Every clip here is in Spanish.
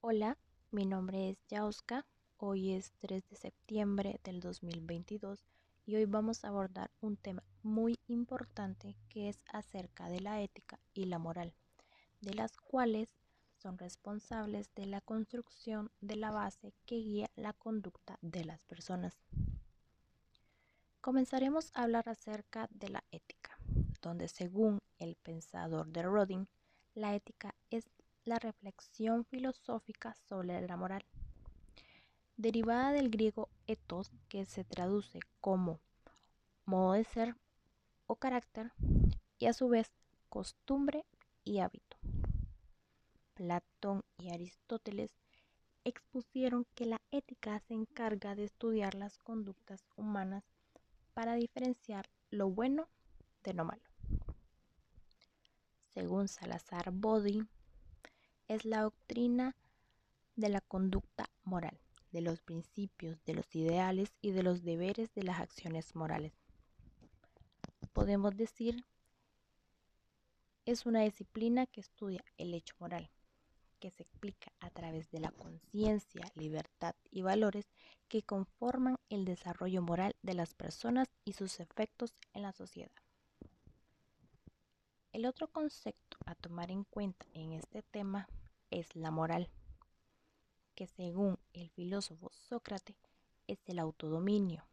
Hola, mi nombre es Yauska. Hoy es 3 de septiembre del 2022 y hoy vamos a abordar un tema muy importante que es acerca de la ética y la moral, de las cuales son responsables de la construcción de la base que guía la conducta de las personas. Comenzaremos a hablar acerca de la ética, donde según el pensador de Rodin, la ética es la reflexión filosófica sobre la moral, derivada del griego ethos, que se traduce como modo de ser o carácter, y a su vez costumbre y hábito. Platón y Aristóteles expusieron que la ética se encarga de estudiar las conductas humanas para diferenciar lo bueno de lo malo. Según Salazar Bodi, es la doctrina de la conducta moral, de los principios, de los ideales y de los deberes de las acciones morales. Podemos decir, es una disciplina que estudia el hecho moral, que se explica a través de la conciencia, libertad y valores que conforman el desarrollo moral de las personas y sus efectos en la sociedad. El otro concepto a tomar en cuenta en este tema es la moral, que según el filósofo Sócrates es el autodominio,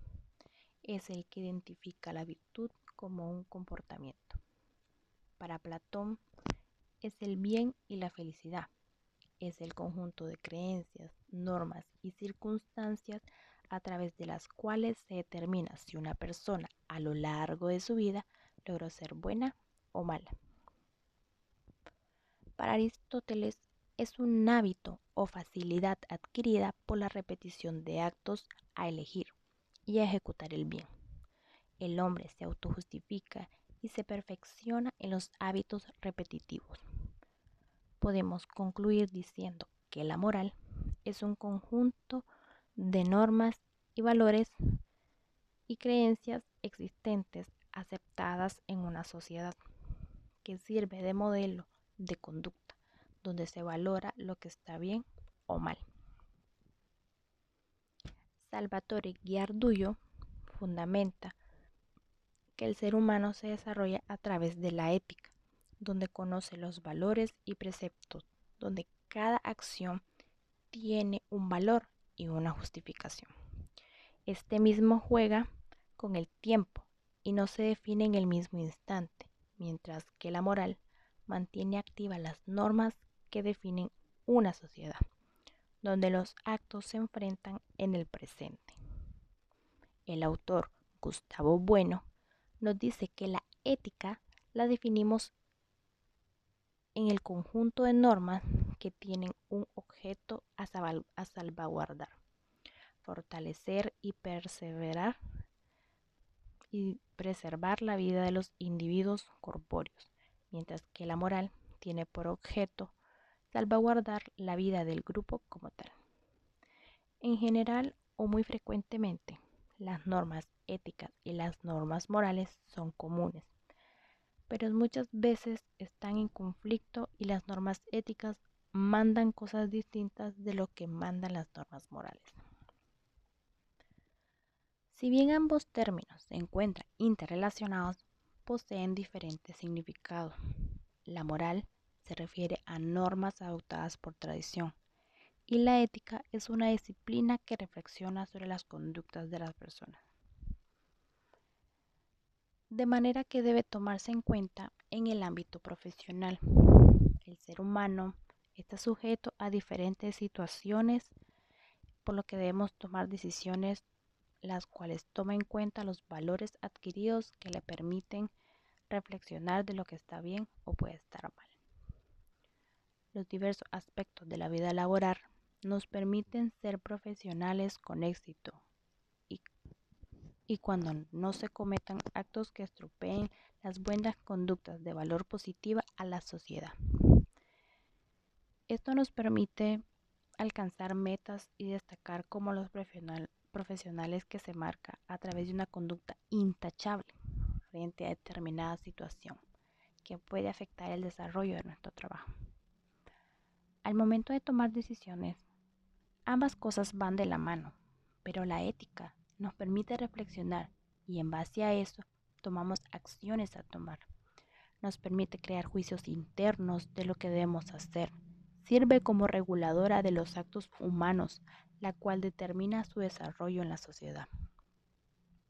es el que identifica la virtud como un comportamiento. Para Platón es el bien y la felicidad, es el conjunto de creencias, normas y circunstancias a través de las cuales se determina si una persona a lo largo de su vida logró ser buena o mala. Para Aristóteles es un hábito o facilidad adquirida por la repetición de actos a elegir y a ejecutar el bien. El hombre se autojustifica y se perfecciona en los hábitos repetitivos. Podemos concluir diciendo que la moral es un conjunto de normas y valores y creencias existentes aceptadas en una sociedad que sirve de modelo de conducta donde se valora lo que está bien o mal. Salvatore Giardullo fundamenta que el ser humano se desarrolla a través de la ética, donde conoce los valores y preceptos, donde cada acción tiene un valor y una justificación. Este mismo juega con el tiempo y no se define en el mismo instante, mientras que la moral mantiene activas las normas que definen una sociedad, donde los actos se enfrentan en el presente. El autor Gustavo Bueno nos dice que la ética la definimos en el conjunto de normas que tienen un objeto a, a salvaguardar, fortalecer y perseverar y preservar la vida de los individuos corpóreos, mientras que la moral tiene por objeto salvaguardar la vida del grupo como tal. En general o muy frecuentemente, las normas éticas y las normas morales son comunes, pero muchas veces están en conflicto y las normas éticas mandan cosas distintas de lo que mandan las normas morales. Si bien ambos términos se encuentran interrelacionados, poseen diferentes significados. La moral se refiere a normas adoptadas por tradición y la ética es una disciplina que reflexiona sobre las conductas de las personas. De manera que debe tomarse en cuenta en el ámbito profesional. El ser humano está sujeto a diferentes situaciones, por lo que debemos tomar decisiones las cuales tomen en cuenta los valores adquiridos que le permiten reflexionar de lo que está bien o puede estar los diversos aspectos de la vida laboral nos permiten ser profesionales con éxito y, cuando no se cometan actos que estropeen las buenas conductas de valor positiva a la sociedad. Esto nos permite alcanzar metas y destacar como los profesionales que se marca a través de una conducta intachable frente a determinada situación que puede afectar el desarrollo de nuestro trabajo. Al momento de tomar decisiones, ambas cosas van de la mano, pero la ética nos permite reflexionar y en base a eso tomamos acciones a tomar. Nos permite crear juicios internos de lo que debemos hacer. Sirve como reguladora de los actos humanos, la cual determina su desarrollo en la sociedad.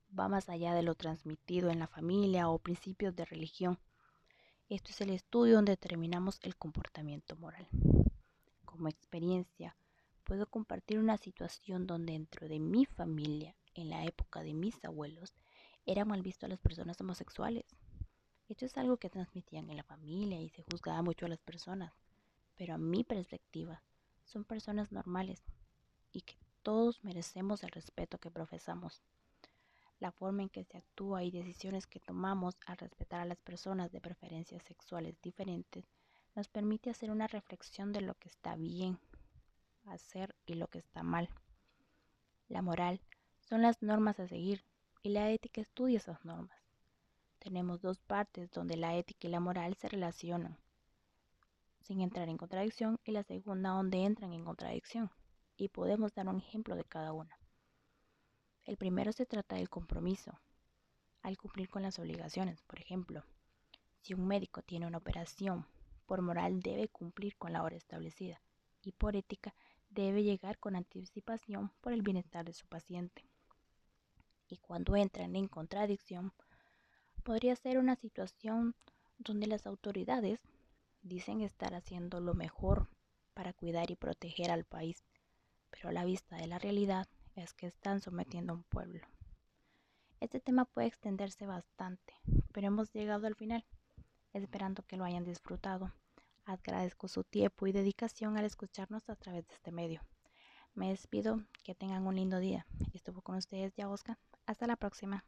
Va más allá de lo transmitido en la familia o principios de religión. Esto es el estudio donde determinamos el comportamiento moral como experiencia, puedo compartir una situación donde dentro de mi familia, en la época de mis abuelos, era mal visto a las personas homosexuales. Esto es algo que transmitían en la familia y se juzgaba mucho a las personas, pero a mi perspectiva, son personas normales y que todos merecemos el respeto que profesamos. La forma en que se actúa y decisiones que tomamos al respetar a las personas de preferencias sexuales diferentes nos permite hacer una reflexión de lo que está bien hacer y lo que está mal. La moral son las normas a seguir y la ética estudia esas normas. Tenemos dos partes donde la ética y la moral se relacionan sin entrar en contradicción y la segunda donde entran en contradicción y podemos dar un ejemplo de cada una. El primero se trata del compromiso, al cumplir con las obligaciones. Por ejemplo, si un médico tiene una operación por moral debe cumplir con la hora establecida y por ética debe llegar con anticipación por el bienestar de su paciente. Y cuando entran en contradicción, podría ser una situación donde las autoridades dicen estar haciendo lo mejor para cuidar y proteger al país, pero a la vista de la realidad es que están sometiendo a un pueblo. Este tema puede extenderse bastante, pero hemos llegado al final esperando que lo hayan disfrutado. Agradezco su tiempo y dedicación al escucharnos a través de este medio. Me despido, que tengan un lindo día. Estuvo con ustedes ya Oscar. Hasta la próxima.